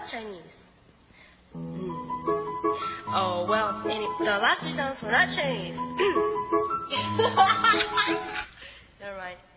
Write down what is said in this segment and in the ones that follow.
Not Chinese. Mm. Oh well, any, the last three songs were not Chinese. Never mind. “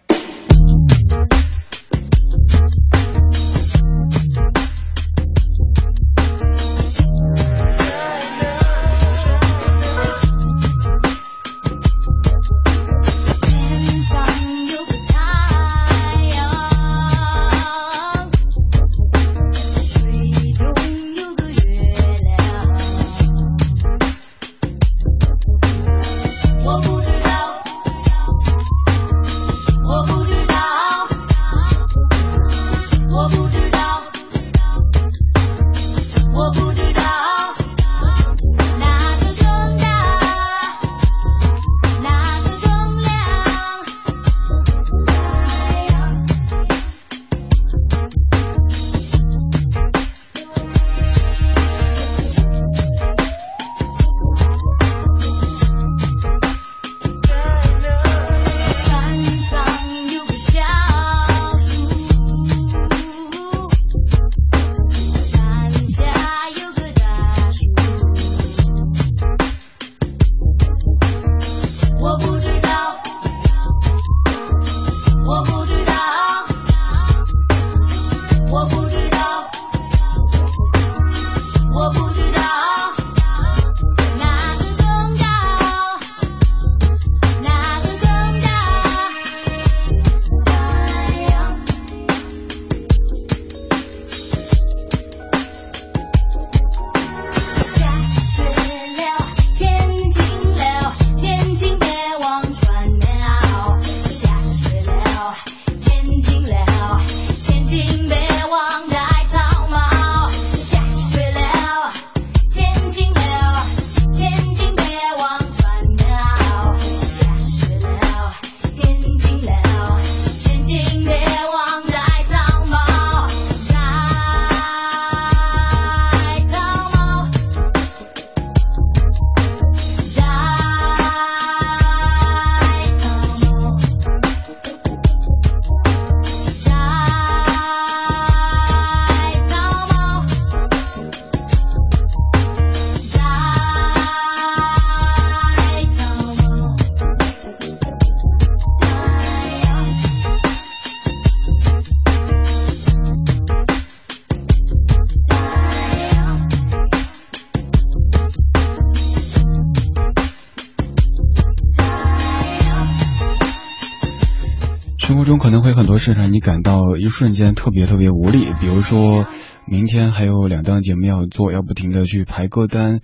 可能会很多事让你感到一瞬间特别特别无力，比如说明天还有两档节目要做，要不停的去排歌单，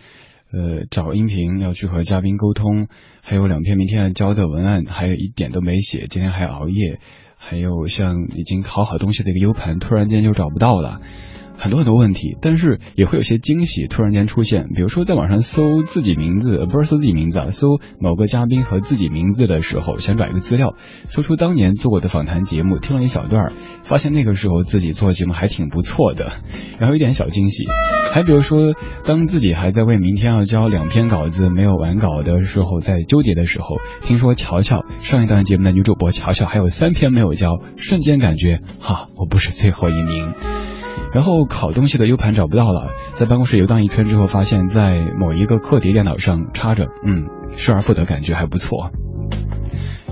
呃，找音频，要去和嘉宾沟通，还有两篇明天要交的文案，还有一点都没写，今天还熬夜，还有像已经考好东西的一个 U 盘，突然间就找不到了。很多很多问题，但是也会有些惊喜突然间出现。比如说，在网上搜自己名字，不是搜自己名字啊，搜某个嘉宾和自己名字的时候，想找一个资料，搜出当年做过的访谈节目，听了一小段儿，发现那个时候自己做节目还挺不错的，然后一点小惊喜。还比如说，当自己还在为明天要交两篇稿子没有完稿的时候，在纠结的时候，听说乔乔上一档节目的女主播乔乔还有三篇没有交，瞬间感觉哈，我不是最后一名。然后考东西的 U 盘找不到了，在办公室游荡一圈之后，发现在某一个课题电脑上插着，嗯，失而复得，感觉还不错。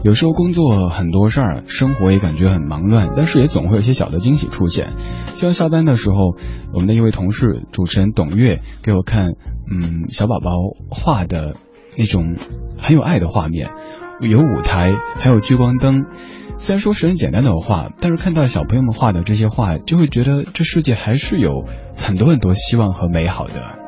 有时候工作很多事儿，生活也感觉很忙乱，但是也总会有些小的惊喜出现。就像下班的时候，我们的一位同事主持人董月给我看，嗯，小宝宝画的那种很有爱的画面，有舞台，还有聚光灯。虽然说是很简单的画，但是看到小朋友们画的这些画，就会觉得这世界还是有很多很多希望和美好的。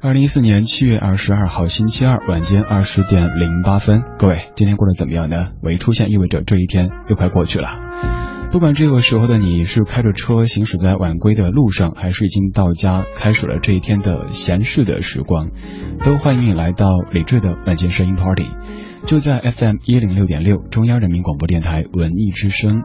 二零一四年七月二十二号星期二晚间二十点零八分，各位今天过得怎么样呢？我一出现意味着这一天又快过去了。不管这个时候的你是开着车行驶在晚归的路上，还是已经到家开始了这一天的闲适的时光，都欢迎你来到李志的晚间声音 Party。就在 FM 一零六点六，中央人民广播电台文艺之声。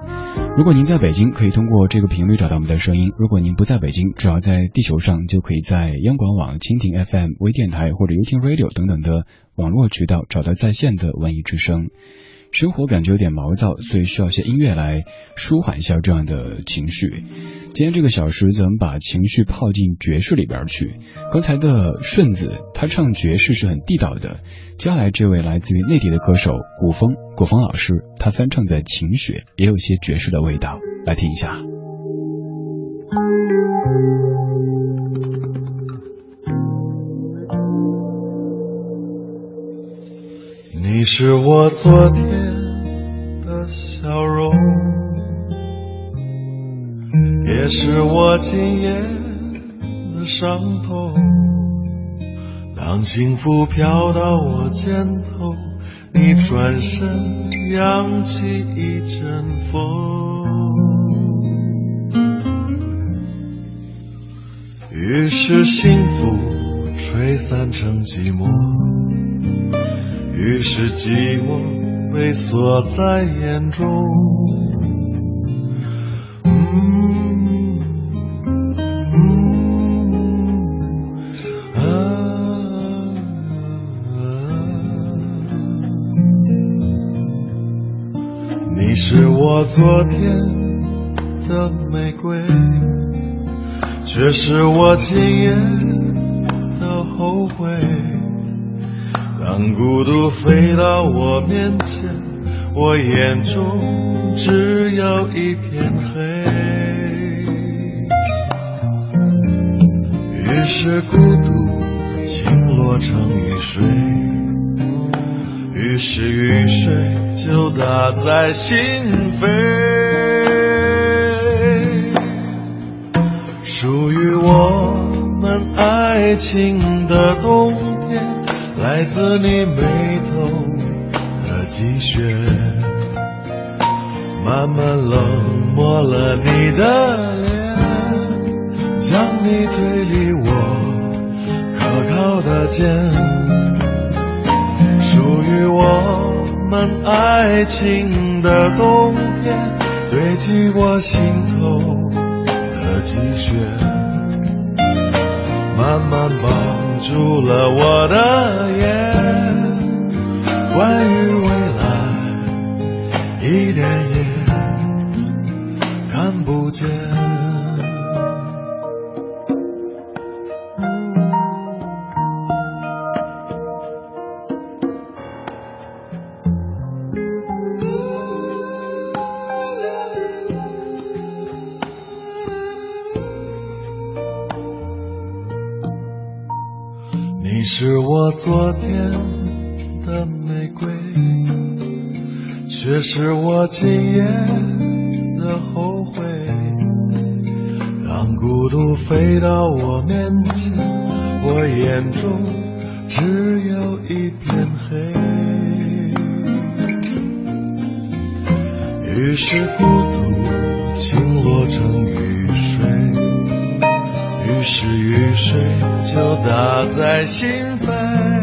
如果您在北京，可以通过这个频率找到我们的声音；如果您不在北京，只要在地球上，就可以在央广网、蜻蜓 FM、微电台或者 y o u t u b e Radio 等等的网络渠道找到在线的文艺之声。生活感觉有点毛躁，所以需要些音乐来舒缓一下这样的情绪。今天这个小时，咱们把情绪泡进爵士里边去。刚才的顺子，他唱爵士是很地道的。接下来这位来自于内地的歌手古风，古风老师，他翻唱的《晴雪》也有些爵士的味道，来听一下。你是我昨天笑容，也是我今夜的伤痛。当幸福飘到我肩头，你转身扬起一阵风，于是幸福吹散成寂寞。于是寂寞萎缩在眼中。嗯嗯你是我昨天的玫瑰，却是我今夜的后悔。当孤独飞到我面前，我眼中只有一片黑。于是孤独倾落成雨水，于是雨水就打在心扉。属于我们爱情的冬。来自你眉头的积雪，慢慢冷漠了你的脸，将你推离我可靠的肩。属于我们爱情的冬天，堆积我心头的积雪，慢慢把。住了我的眼，关于未来一点也看不见。昨天的玫瑰，却是我今夜的后悔。当孤独飞到我面前，我眼中只有一片黑。于是孤独倾落成雨水。于是雨水就打在心扉，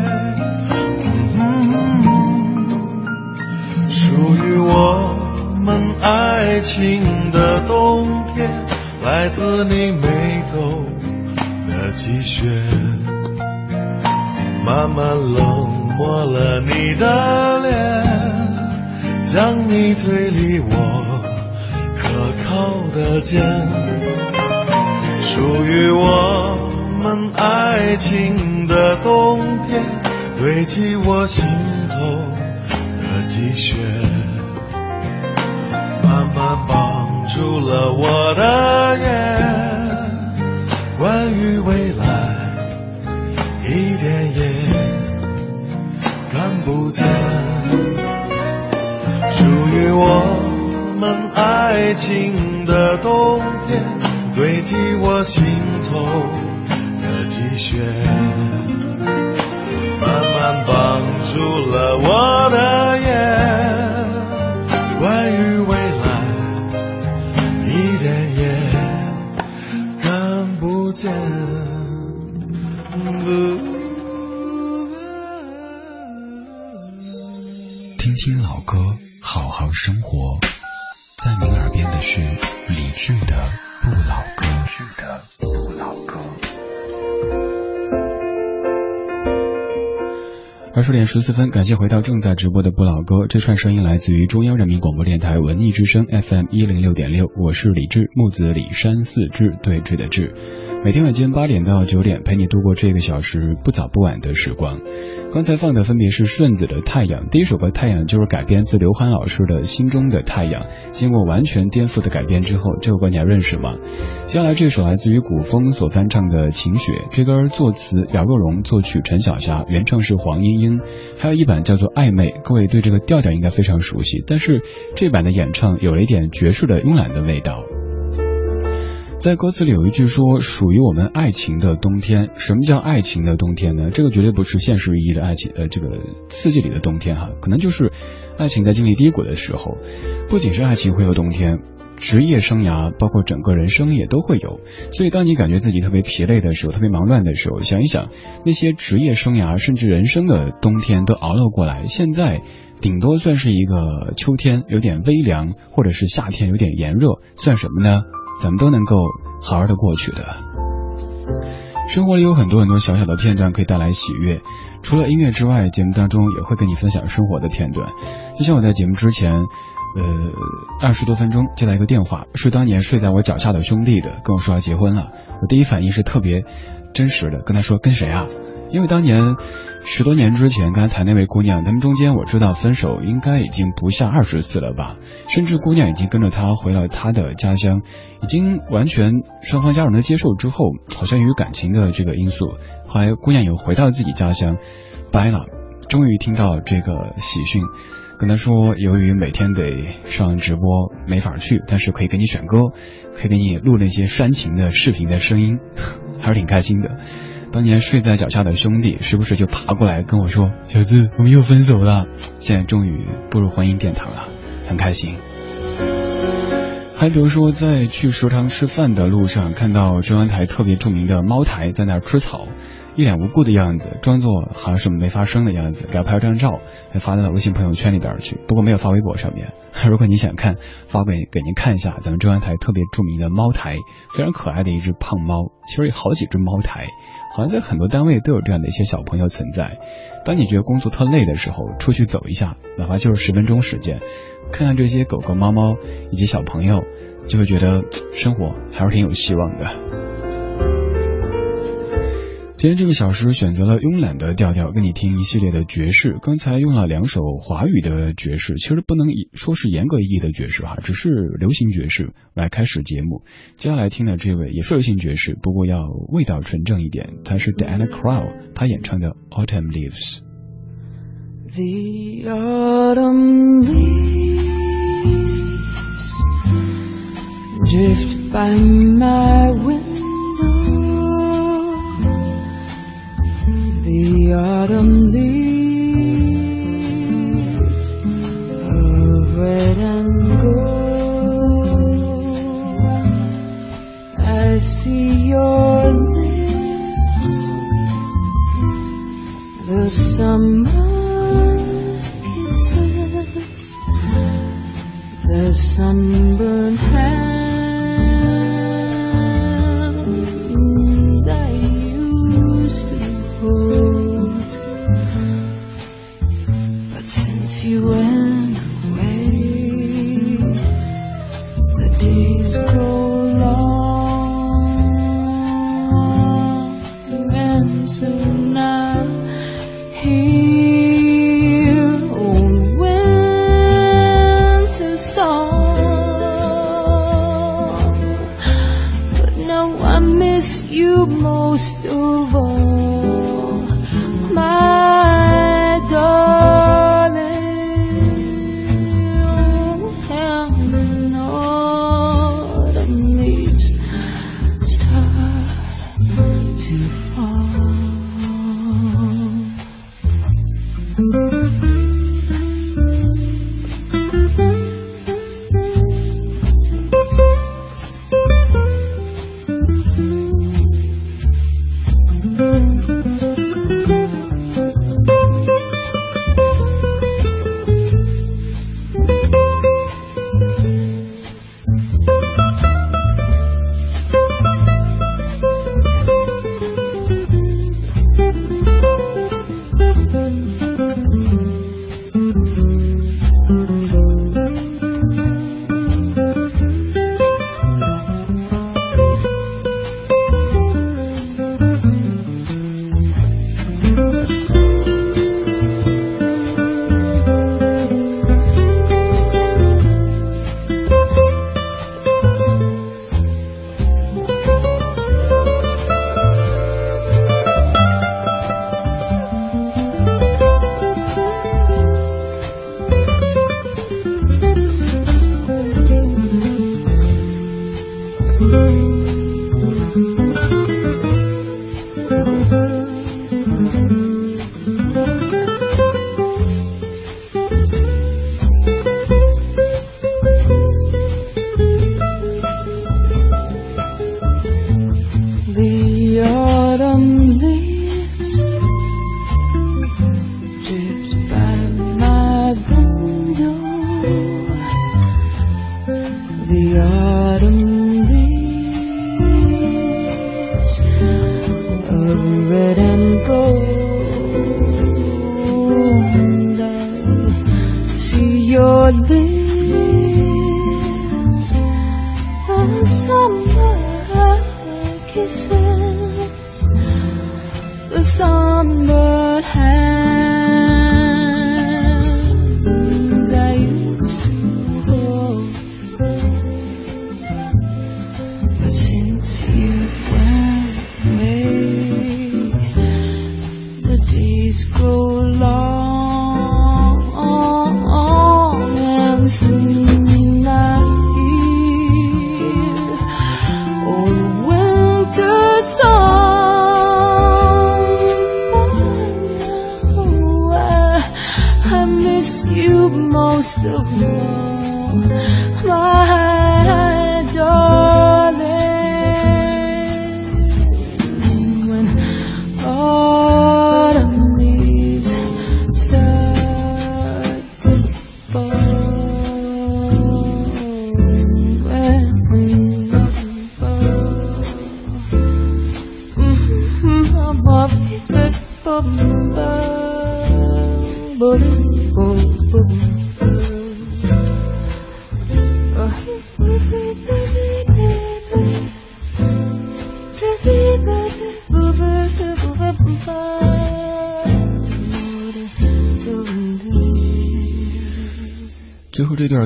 爱情的冬天。堆积我心头的积雪，十四分，感谢回到正在直播的不老哥。这串声音来自于中央人民广播电台文艺之声 FM 一零六点六，我是李志，木子李山四志对峙的志。每天晚间八点到九点，陪你度过这个小时不早不晚的时光。刚才放的分别是顺子的《太阳》，第一首歌《太阳》就是改编自刘欢老师的《心中的太阳》，经过完全颠覆的改编之后，这首歌你还认识吗？接下来这首来自于古风所翻唱的《晴雪》，这歌作词姚若龙，作曲陈小霞，原唱是黄莺莺，还有一版叫做《暧昧》，各位对这个调调应该非常熟悉，但是这版的演唱有了一点爵士的慵懒的味道。在歌词里有一句说：“属于我们爱情的冬天。”什么叫爱情的冬天呢？这个绝对不是现实意义的爱情，呃，这个四季里的冬天哈，可能就是爱情在经历低谷的时候。不仅是爱情会有冬天，职业生涯包括整个人生也都会有。所以，当你感觉自己特别疲累的时候，特别忙乱的时候，想一想那些职业生涯甚至人生的冬天都熬了过来，现在顶多算是一个秋天有点微凉，或者是夏天有点炎热，算什么呢？咱们都能够好好的过去的。生活里有很多很多小小的片段可以带来喜悦，除了音乐之外，节目当中也会跟你分享生活的片段。就像我在节目之前，呃，二十多分钟接到一个电话，是当年睡在我脚下的兄弟的，跟我说要结婚了。我第一反应是特别真实的，跟他说跟谁啊？因为当年十多年之前刚才谈那位姑娘，他们中间我知道分手应该已经不下二十次了吧，甚至姑娘已经跟着他回了他的家乡，已经完全双方家人的接受之后，好像由于感情的这个因素，后来姑娘又回到自己家乡，掰了，终于听到这个喜讯，跟他说由于每天得上直播没法去，但是可以给你选歌，可以给你录那些煽情的视频的声音，还是挺开心的。当年睡在脚下的兄弟，时不时就爬过来跟我说：“小子，我们又分手了。”现在终于步入婚姻殿堂了，很开心。还比如说，在去食堂吃饭的路上，看到中央台特别著名的猫台在那儿吃草，一脸无辜的样子，装作好像什么没发生的样子，给他拍了张照，还发到了微信朋友圈里边去。不过没有发微博上面。如果你想看，发给给您看一下咱们中央台特别著名的猫台，非常可爱的一只胖猫。其实有好几只猫台。好像在很多单位都有这样的一些小朋友存在。当你觉得工作特累的时候，出去走一下，哪怕就是十分钟时间，看看这些狗狗、猫猫以及小朋友，就会觉得生活还是挺有希望的。今天这个小时选择了慵懒的调调，跟你听一系列的爵士。刚才用了两首华语的爵士，其实不能说是严格意义的爵士哈，只是流行爵士来开始节目。接下来听的这位也是流行爵士，不过要味道纯正一点，他是 Diana Krall，他演唱的 Autumn Leaves。The autumn leaves drift by my wind The autumn leaves of red and gold. I see your lips, the summer kisses, the sunburned hands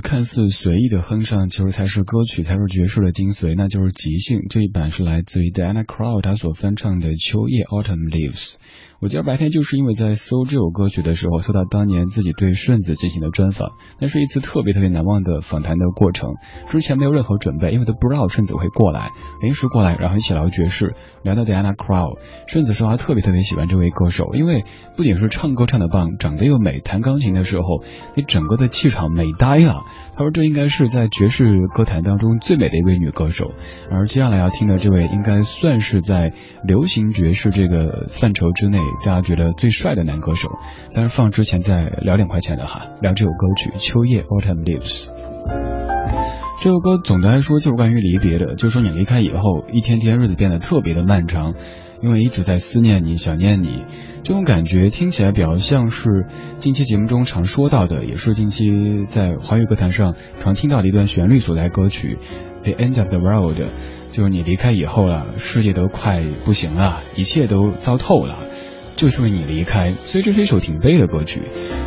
看似随意的哼唱，其实才是歌曲，才是爵士的精髓，那就是即兴。这一版是来自于 Diana c r o w 他所翻唱的《秋叶 Autumn Leaves》。我今儿白天就是因为在搜这首歌曲的时候，搜到当年自己对顺子进行的专访，那是一次特别特别难忘的访谈的过程。之前没有任何准备，因为都不知道顺子会过来，临时过来，然后一起聊爵士，聊到 Diana Krall。顺子说他特别特别喜欢这位歌手，因为不仅是唱歌唱得棒，长得又美，弹钢琴的时候，你整个的气场美呆了。他说这应该是在爵士歌坛当中最美的一位女歌手。而接下来要听的这位，应该算是在流行爵士这个范畴之内。大家觉得最帅的男歌手，但是放之前再聊点块钱的哈，聊这首歌曲《秋叶 Autumn Leaves》。这首歌总的来说就是关于离别的，就是说你离开以后，一天天日子变得特别的漫长，因为一直在思念你、想念你，这种感觉听起来比较像是近期节目中常说到的，也是近期在华语歌坛上常听到的一段旋律所在歌曲《The End of the World》，就是你离开以后了，世界都快不行了，一切都糟透了。就是为你离开，所以这是一首挺悲的歌曲，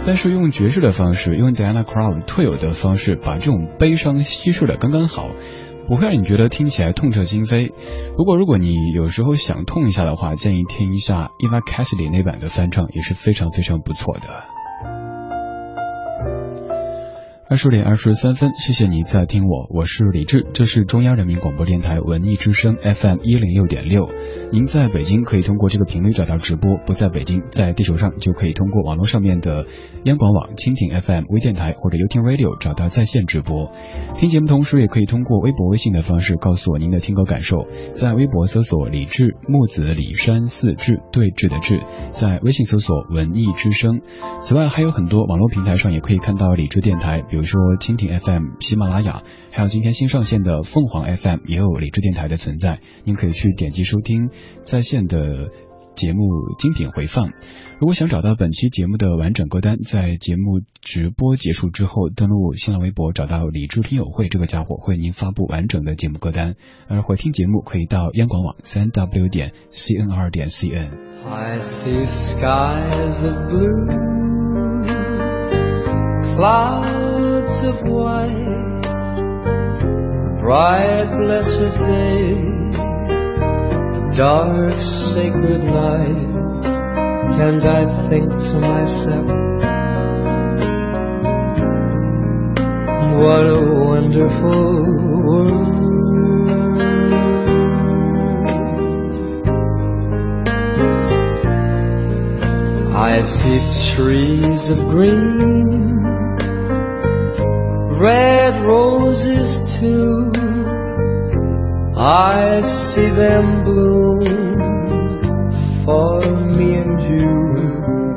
但是用爵士的方式，用 Diana Krall 特有的方式，把这种悲伤稀释的刚刚好，不会让你觉得听起来痛彻心扉。不过如果你有时候想痛一下的话，建议听一下 Eva Cassidy 那版的翻唱，也是非常非常不错的。二十点二十三分，谢谢你在听我，我是李志，这是中央人民广播电台文艺之声 FM 一零六点六。您在北京可以通过这个频率找到直播，不在北京，在地球上就可以通过网络上面的央广网、蜻蜓 FM 微电台或者 YouTube Radio 找到在线直播。听节目同时，也可以通过微博、微信的方式告诉我您的听歌感受。在微博搜索李志木子李山四志对峙的志，在微信搜索文艺之声。此外，还有很多网络平台上也可以看到李志电台，比如。比如说蜻蜓 FM、喜马拉雅，还有今天新上线的凤凰 FM 也有理智电台的存在，您可以去点击收听在线的节目精品回放。如果想找到本期节目的完整歌单，在节目直播结束之后，登录新浪微博找到理智听友会这个家伙，为您发布完整的节目歌单。而回听节目可以到央广网三 w 点 cnr 点 cn。I see skies of blue, of white, bright blessed day, dark sacred night, and I think to myself, what a wonderful world. I see trees of green, red roses too. I see them bloom for me and you,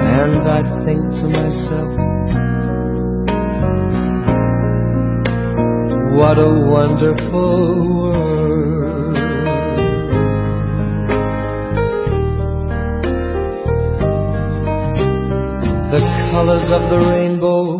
and I think to myself, what a wonderful world. the colors of the rainbow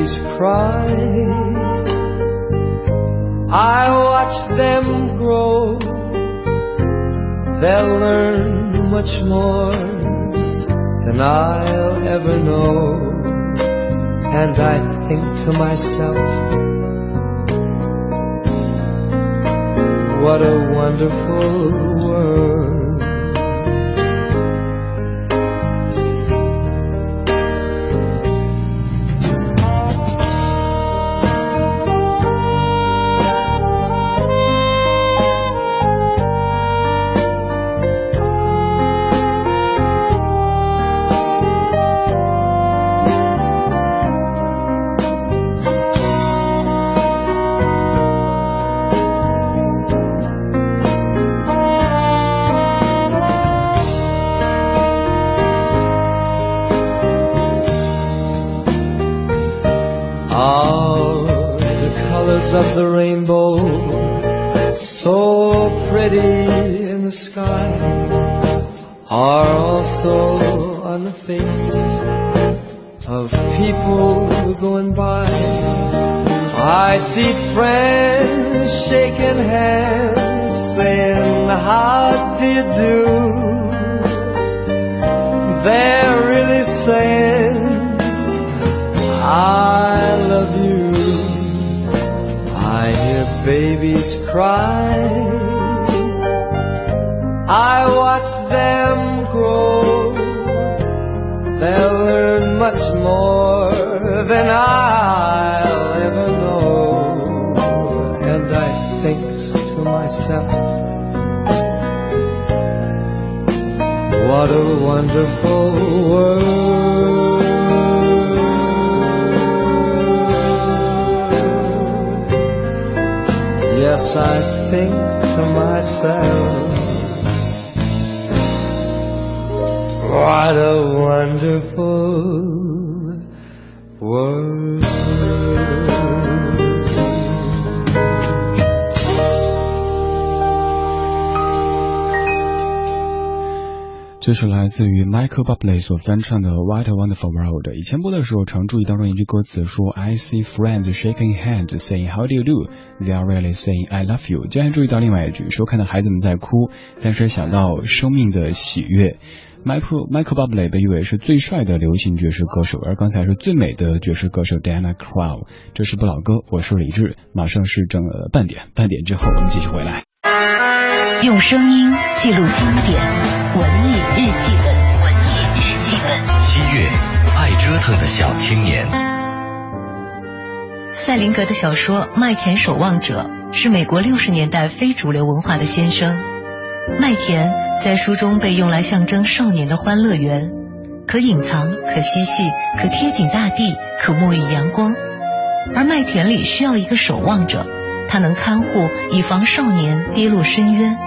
cry. I watch them grow. They'll learn much more than I'll ever know. and I think to myself, what a wonderful world. See friends shaking hands, saying, How do you do? What a wonderful world. Yes, I think to myself, what a wonderful 是来自于 Michael Bublé 所翻唱的《What a Wonderful World》。以前播的时候，常注意当中一句歌词说：“I see friends shaking hands, saying How do you do? They are really saying I love you。”竟然注意到另外一句，说看到孩子们在哭，但是想到生命的喜悦。Michael Michael Bublé 被誉为是最帅的流行爵士歌手，而刚才是最美的爵士歌手 Diana Krall。这是不老歌，我是李志，马上是正呃半点，半点之后我们继续回来。用声音记录经典，文艺日记本，文艺日记本。七月，爱折腾的小青年。塞林格的小说《麦田守望者》是美国六十年代非主流文化的先声。麦田在书中被用来象征少年的欢乐园，可隐藏，可嬉戏，可贴紧大地，可沐浴阳光。而麦田里需要一个守望者，他能看护，以防少年跌落深渊。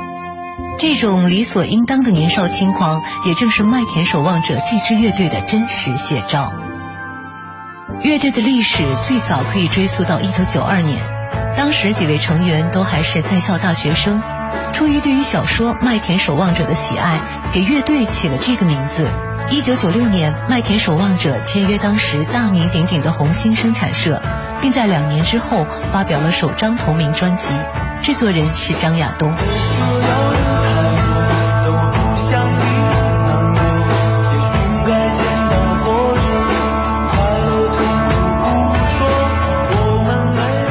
这种理所应当的年少轻狂，也正是麦田守望者这支乐队的真实写照。乐队的历史最早可以追溯到一九九二年，当时几位成员都还是在校大学生。出于对于小说《麦田守望者》的喜爱，给乐队起了这个名字。一九九六年，麦田守望者签约当时大名鼎鼎的红星生产社，并在两年之后发表了首张同名专辑。制作人是张亚东。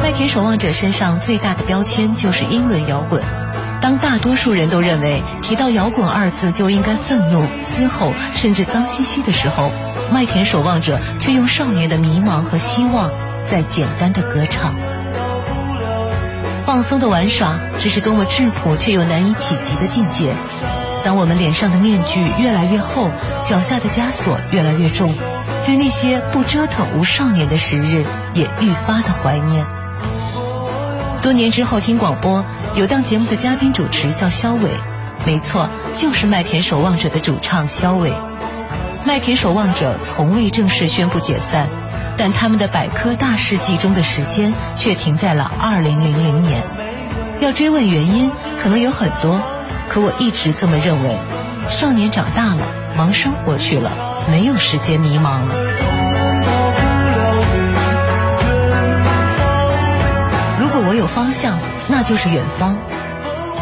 麦田守望者身上最大的标签就是英伦摇滚。当大多数人都认为提到摇滚二字就应该愤怒、嘶吼，甚至脏兮兮的时候，麦田守望者却用少年的迷茫和希望，在简单的歌唱。放松的玩耍，这是多么质朴却又难以企及的境界。当我们脸上的面具越来越厚，脚下的枷锁越来越重，对那些不折腾无少年的时日，也愈发的怀念。多年之后听广播，有档节目的嘉宾主持叫肖伟，没错，就是麦田守望者的主唱肖伟。麦田守望者从未正式宣布解散，但他们的百科大事记中的时间却停在了二零零零年。要追问原因，可能有很多，可我一直这么认为：少年长大了，忙生活去了，没有时间迷茫了。没有方向，那就是远方。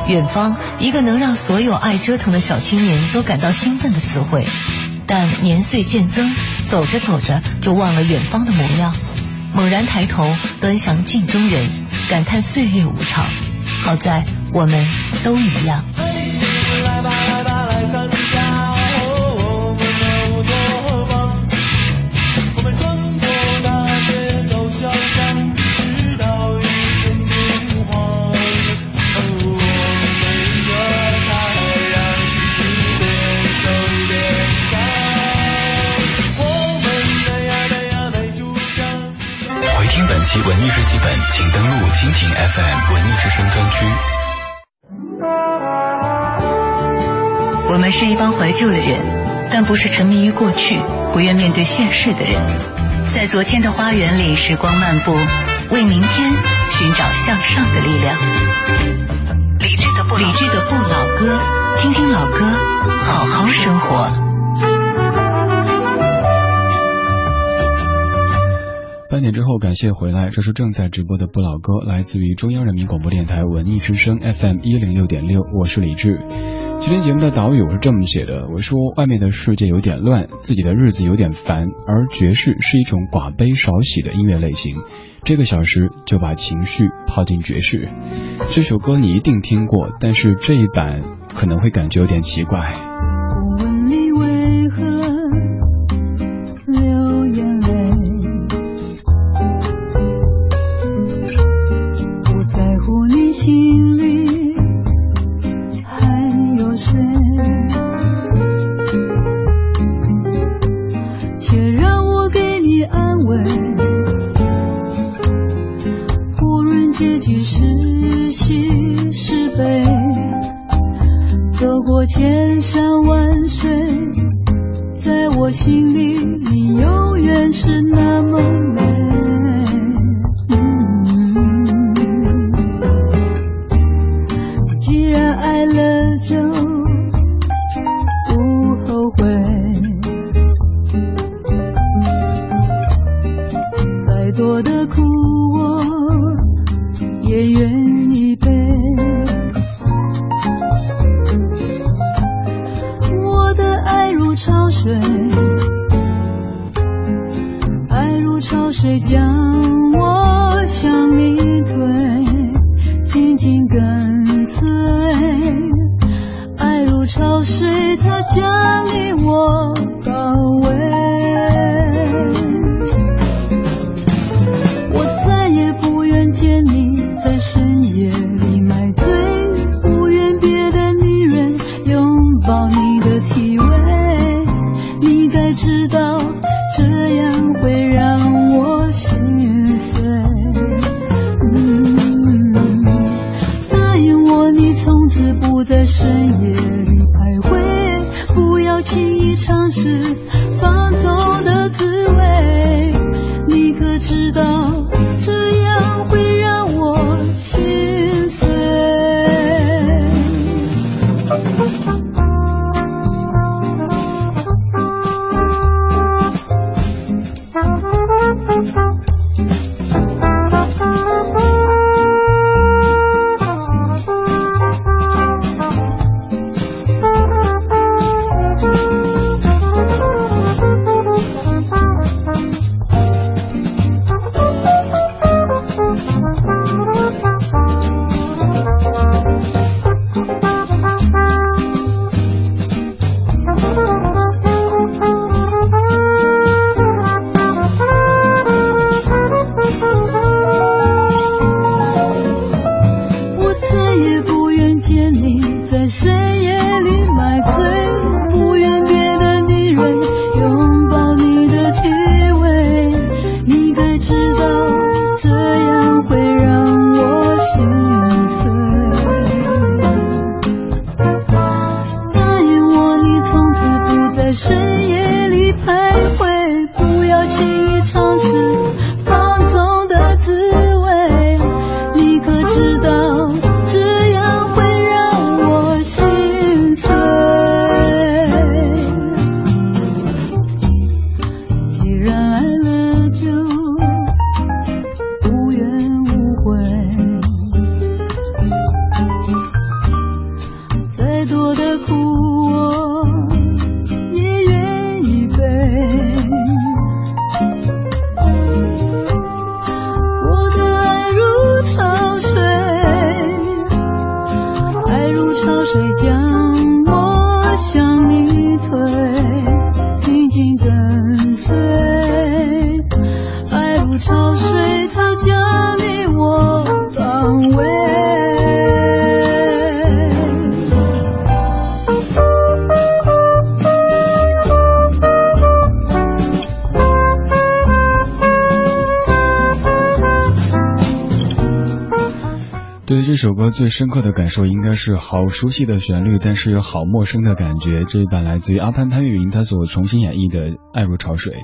远方，一个能让所有爱折腾的小青年都感到兴奋的词汇。但年岁渐增，走着走着就忘了远方的模样，猛然抬头端详镜中人，感叹岁月无常。好在我们都一样。回听本期文艺日记本，请登录蜻蜓 FM 文艺之声专区。我们是一帮怀旧的人，但不是沉迷于过去、不愿面对现实的人。在昨天的花园里，时光漫步，为明天寻找向上的力量。理智的不理智的不老歌，听听老歌，好好生活。半点之后，感谢回来，这是正在直播的不老歌，来自于中央人民广播电台文艺之声 FM 一零六点六，我是李志。今天节目的导语我是这么写的，我说外面的世界有点乱，自己的日子有点烦，而爵士是一种寡悲少喜的音乐类型。这个小时就把情绪泡进爵士。这首歌你一定听过，但是这一版可能会感觉有点奇怪。最深刻的感受应该是好熟悉的旋律，但是又好陌生的感觉。这一版来自于阿潘潘越云他所重新演绎的《爱如潮水》。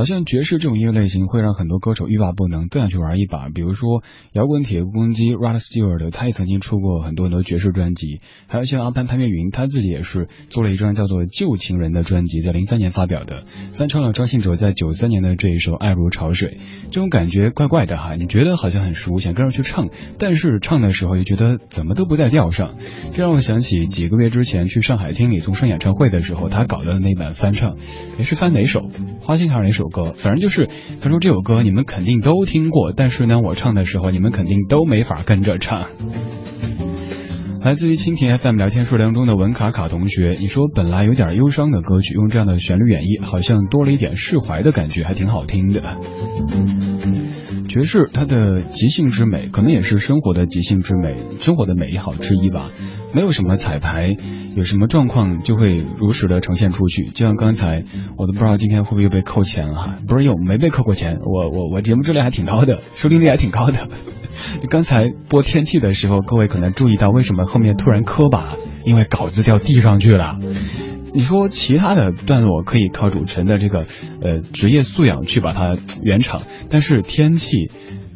好像爵士这种音乐类型会让很多歌手欲罢不能，都想去玩一把。比如说摇滚铁公鸡 Rod Stewart，他也曾经出过很多很多爵士专辑。还有像阿潘潘越云，他自己也是做了一张叫做《旧情人》的专辑，在零三年发表的，翻唱了张信哲在九三年的这一首《爱如潮水》。这种感觉怪怪的哈，你觉得好像很熟，想跟着去唱，但是唱的时候又觉得怎么都不在调上。这让我想起几个月之前去上海听李宗盛演唱会的时候，他搞的那版翻唱，也是翻哪首？花心还是哪首歌？反正就是他说这首歌你们肯定都听过，但是呢，我唱的时候你们肯定都没法跟着唱。来自于蜻蜓 FM 聊天数量中的文卡卡同学，你说本来有点忧伤的歌曲，用这样的旋律演绎，好像多了一点释怀的感觉，还挺好听的。爵士它的即兴之美，可能也是生活的即兴之美，生活的美好之一吧。没有什么彩排，有什么状况就会如实的呈现出去。就像刚才，我都不知道今天会不会被扣钱了哈，不是有没被扣过钱，我我我节目质量还挺高的，收听率还挺高的。刚才播天气的时候，各位可能注意到为什么后面突然磕巴，因为稿子掉地上去了。你说其他的段落可以靠主持人的这个呃职业素养去把它圆场，但是天气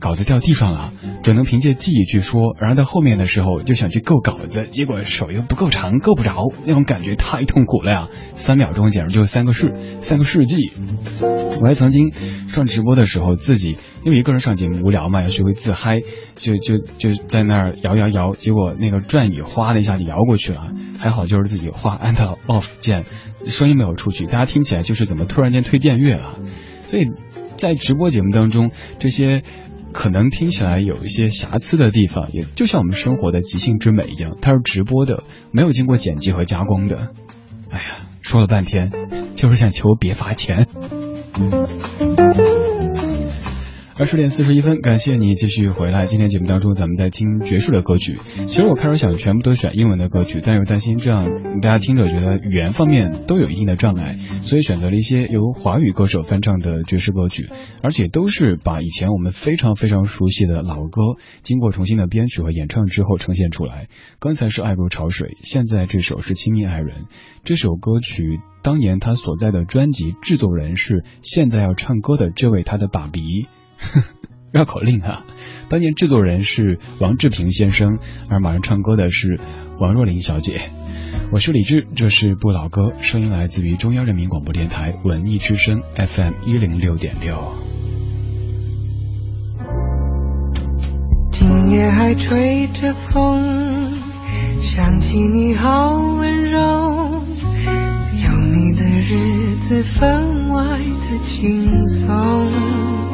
稿子掉地上了，只能凭借记忆去说。然后到后面的时候就想去够稿子，结果手又不够长，够不着，那种感觉太痛苦了呀！三秒钟简直就是三个世三个世纪。我还曾经上直播的时候，自己因为一个人上节目无聊嘛，要学会自嗨，就就就在那儿摇摇摇，结果那个转椅哗的一下就摇过去了，还好就是自己画按到 off 键，声音没有出去，大家听起来就是怎么突然间推电乐了，所以在直播节目当中，这些可能听起来有一些瑕疵的地方，也就像我们生活的即兴之美一样，它是直播的，没有经过剪辑和加工的。哎呀，说了半天，就是想求别罚钱。二十点四十一分，感谢你继续回来。今天节目当中，咱们在听爵士的歌曲。其实我开始想全部都选英文的歌曲，但又担心这样大家听着觉得语言方面都有一定的障碍，所以选择了一些由华语歌手翻唱的爵士歌曲，而且都是把以前我们非常非常熟悉的老歌，经过重新的编曲和演唱之后呈现出来。刚才是《爱如潮水》，现在这首是《亲密爱人》。这首歌曲当年他所在的专辑制作人是现在要唱歌的这位他的爸比。绕口令啊！当年制作人是王志平先生，而马上唱歌的是王若琳小姐。我是李志，这是不老歌，声音来自于中央人民广播电台文艺之声 FM 一零六点六。今夜还吹着风，想起你好温柔，有你的日子分外的轻松。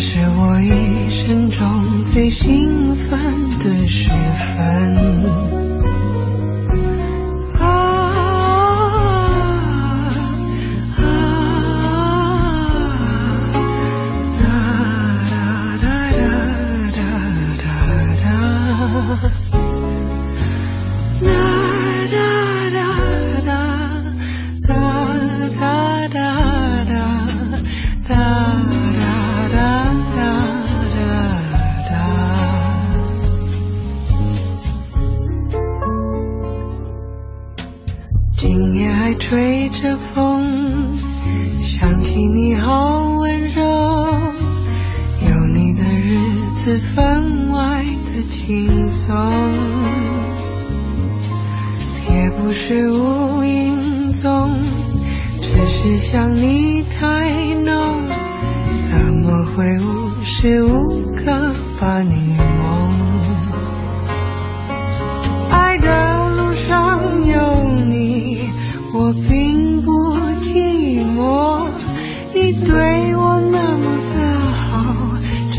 是我一生中最兴奋的时分。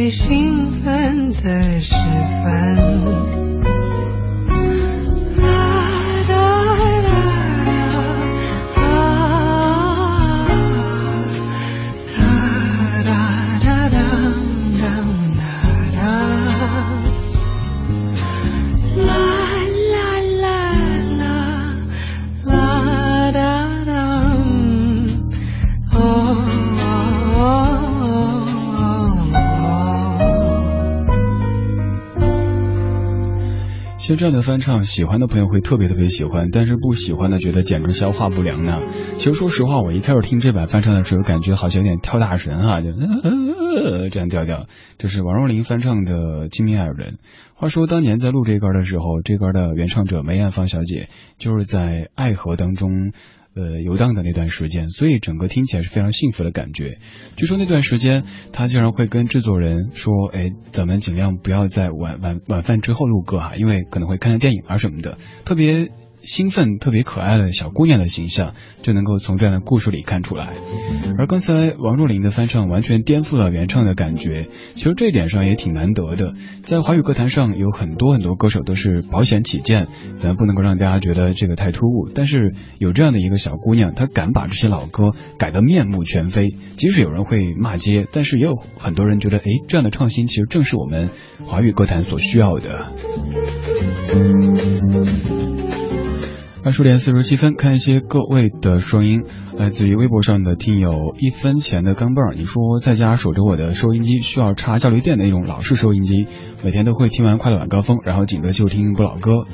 旅行的翻唱，喜欢的朋友会特别特别喜欢，但是不喜欢的觉得简直消化不良呢。其实说实话，我一开始听这版翻唱的时候，感觉好像有点跳大神哈、就、呃、呃这样调调。这是王若琳翻唱的《亲密爱人》。话说当年在录这歌的时候，这歌的原唱者梅艳芳小姐就是在爱河当中。呃，游荡的那段时间，所以整个听起来是非常幸福的感觉。据说那段时间，他竟然会跟制作人说：“哎，咱们尽量不要在晚晚晚饭之后录歌哈，因为可能会看电影啊什么的。”特别兴奋、特别可爱的小姑娘的形象，就能够从这样的故事里看出来。而刚才王若琳的翻唱完全颠覆了原唱的感觉，其实这一点上也挺难得的。在华语歌坛上，有很多很多歌手都是保险起见，咱不能够让大家觉得这个太突兀。但是有这样的一个小姑娘，她敢把这些老歌改得面目全非，即使有人会骂街，但是也有很多人觉得，哎，这样的创新其实正是我们华语歌坛所需要的。二十点四十七分，看一些各位的声音，来自于微博上的听友一分钱的钢镚儿。你说在家守着我的收音机，需要插交流电的那种老式收音机，每天都会听完快乐晚高峰，然后紧着就听不老歌。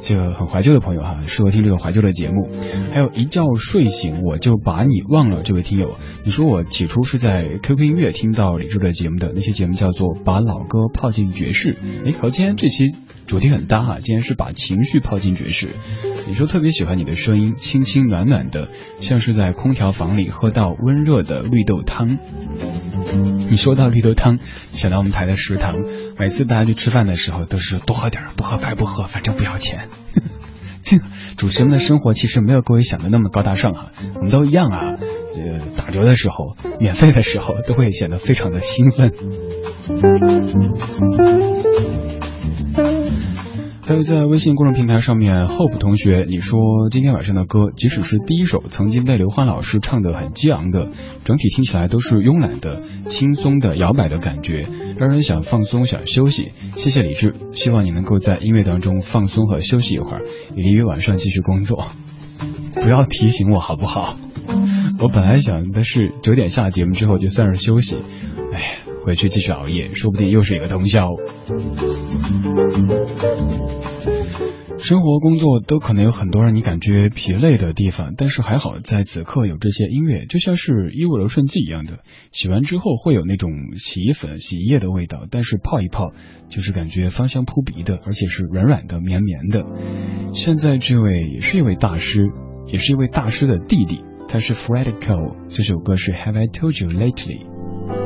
这很怀旧的朋友哈，适合听这个怀旧的节目。还有一觉睡醒我就把你忘了，这位听友，你说我起初是在 QQ 音乐听到李志的节目的，那些节目叫做把老歌泡进爵士。哎，和今天这期主题很搭哈，今天是把情绪泡进爵士。你说特别喜欢你的声音，清清暖暖的，像是在空调房里喝到温热的绿豆汤。你说到绿豆汤，想到我们台的食堂，每次大家去吃饭的时候都是多喝点，不喝白不喝，反正不要钱。这主持人的生活其实没有各位想的那么高大上哈，我们都一样啊。这打折的时候、免费的时候，都会显得非常的兴奋。还有在微信公众平台上面，Hope 同学，你说今天晚上的歌，即使是第一首曾经被刘欢老师唱得很激昂的，整体听起来都是慵懒的、轻松的摇摆的感觉，让人想放松、想休息。谢谢李志，希望你能够在音乐当中放松和休息一会儿，以利于晚上继续工作。不要提醒我好不好？我本来想的是九点下节目之后就算是休息，哎呀，回去继续熬夜，说不定又是一个通宵。生活、工作都可能有很多让你感觉疲累的地方，但是还好在此刻有这些音乐，就像是衣物柔顺剂一样的，洗完之后会有那种洗衣粉、洗衣液的味道，但是泡一泡就是感觉芳香扑鼻的，而且是软软的、绵绵的。现在这位也是一位大师，也是一位大师的弟弟，他是 Fred Cole，这首歌是 Have I Told You Lately。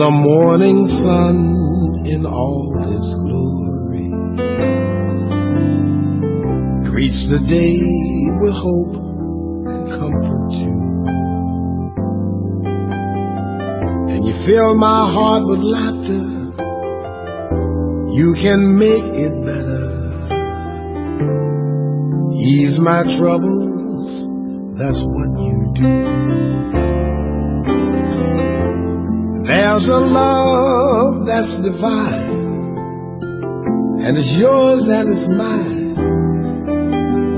The morning sun in all his glory greets the day with hope and comfort too. And you fill my heart with laughter, you can make it better. Ease my troubles, that's what you do. There's a love that's divine, and it's yours and it's mine,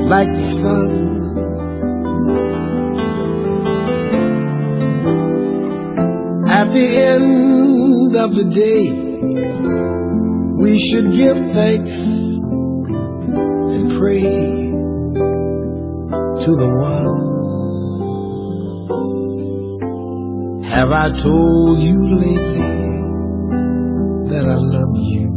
like the sun. At the end of the day, we should give thanks and pray to the one. Have I told you lately that I love you?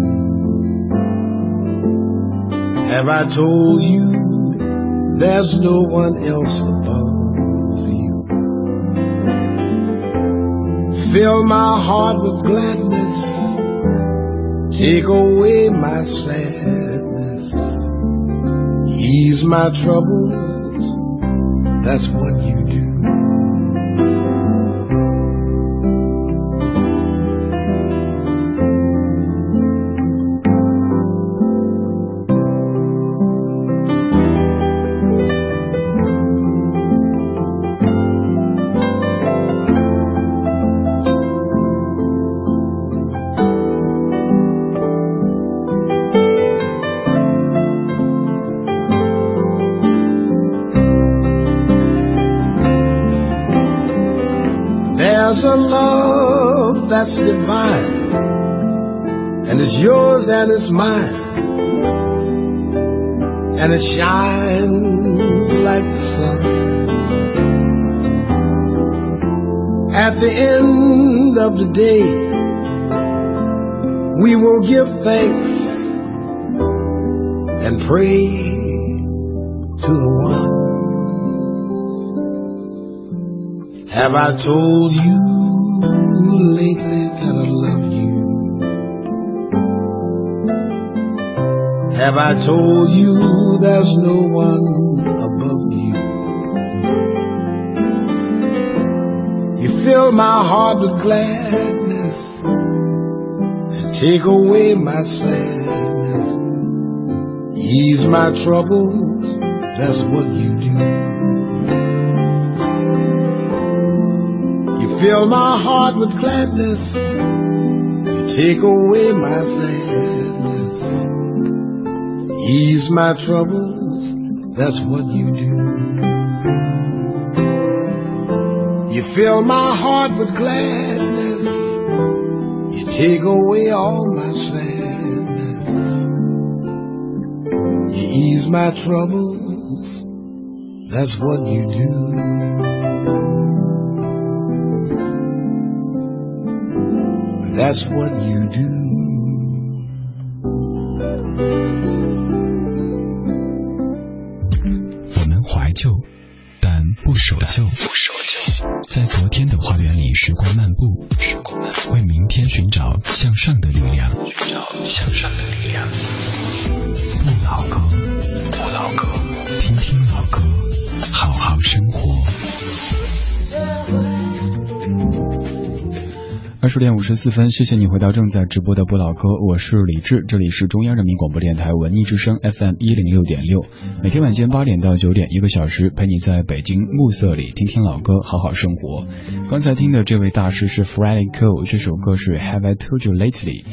Have I told you there's no one else above you? Fill my heart with gladness, take away my sadness, ease my troubles, it's mine, and it shines like the sun. At the end of the day, we will give thanks and pray to the one. Have I told you lately Have I told you there's no one above you? You fill my heart with gladness and take away my sadness. Ease my troubles, that's what you do. You fill my heart with gladness. You take away my sadness. Ease my troubles. That's what you do. You fill my heart with gladness. You take away all my sadness. You ease my troubles. That's what you do. That's what you do. 旧。在昨天的花园里时光漫步，为明天寻找向上的力量。不老歌，十点五十四分，谢谢你回到正在直播的不老歌，我是李志，这里是中央人民广播电台文艺之声 FM 一零六点六，每天晚间八点到九点，一个小时陪你在北京暮色里听听老歌，好好生活。刚才听的这位大师是 Friday Cole，这首歌是 Have I Told You Lately。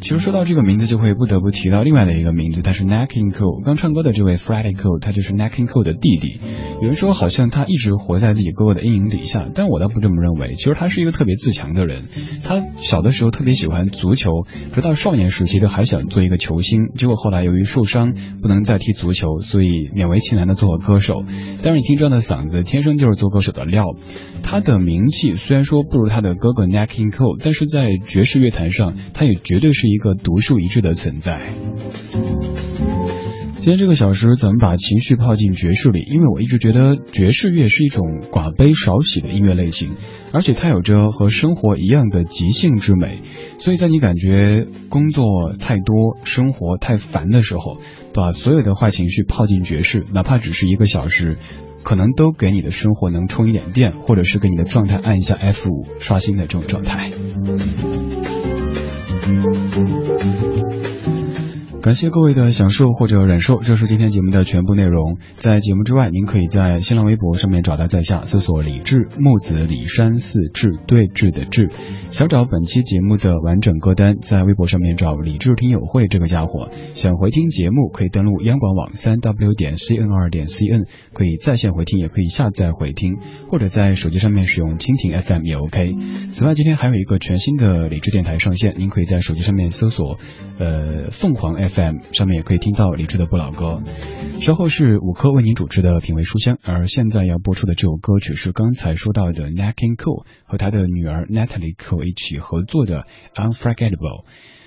其实说到这个名字，就会不得不提到另外的一个名字，他是 Nat King Cole。刚唱歌的这位 f r e d d y Cole，他就是 Nat King Cole 的弟弟。有人说好像他一直活在自己哥哥的阴影底下，但我倒不这么认为。其实他是一个特别自强的人。他小的时候特别喜欢足球，直到少年时期都还想做一个球星。结果后来由于受伤不能再踢足球，所以勉为其难的做了歌手。但是你听这样的嗓子，天生就是做歌手的料。他的名气虽然说不如他的哥哥 Nat King Cole，但是在爵士乐坛上，他也绝对是一个独树一帜的存在。今天这个小时，咱们把情绪泡进爵士里，因为我一直觉得爵士乐是一种寡悲少喜的音乐类型，而且它有着和生活一样的即兴之美。所以在你感觉工作太多、生活太烦的时候，把所有的坏情绪泡进爵士，哪怕只是一个小时，可能都给你的生活能充一点电，或者是给你的状态按一下 F 五刷新的这种状态。嗯嗯嗯感谢各位的享受或者忍受，这是今天节目的全部内容。在节目之外，您可以在新浪微博上面找到在下，搜索“李志木子李山寺志对峙的志”。想找本期节目的完整歌单，在微博上面找“李志听友会”这个家伙。想回听节目，可以登录央广网三 w 点 cn 二点 cn，可以在线回听，也可以下载回听，或者在手机上面使用蜻蜓 FM 也 OK。此外，今天还有一个全新的理智电台上线，您可以在手机上面搜索呃凤凰 FM FM，上面也可以听到李志的不老歌。稍后是五科为您主持的品味书香，而现在要播出的这首歌曲是刚才说到的 Nat King Cole 和他的女儿 Natalie Cole 一起合作的 Unforgettable。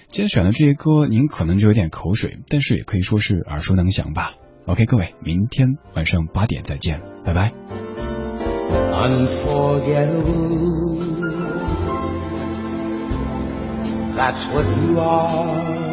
今天选的这些歌，您可能就有点口水，但是也可以说是耳熟能详吧。OK，各位，明天晚上八点再见，拜拜。Unforgettable. That's what you are.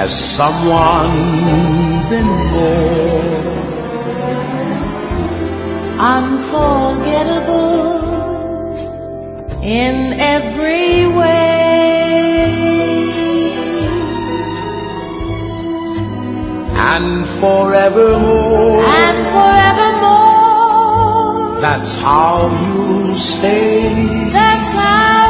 has someone been more Unforgettable in every way. and forevermore. And forevermore, That's how you'll stay. that's how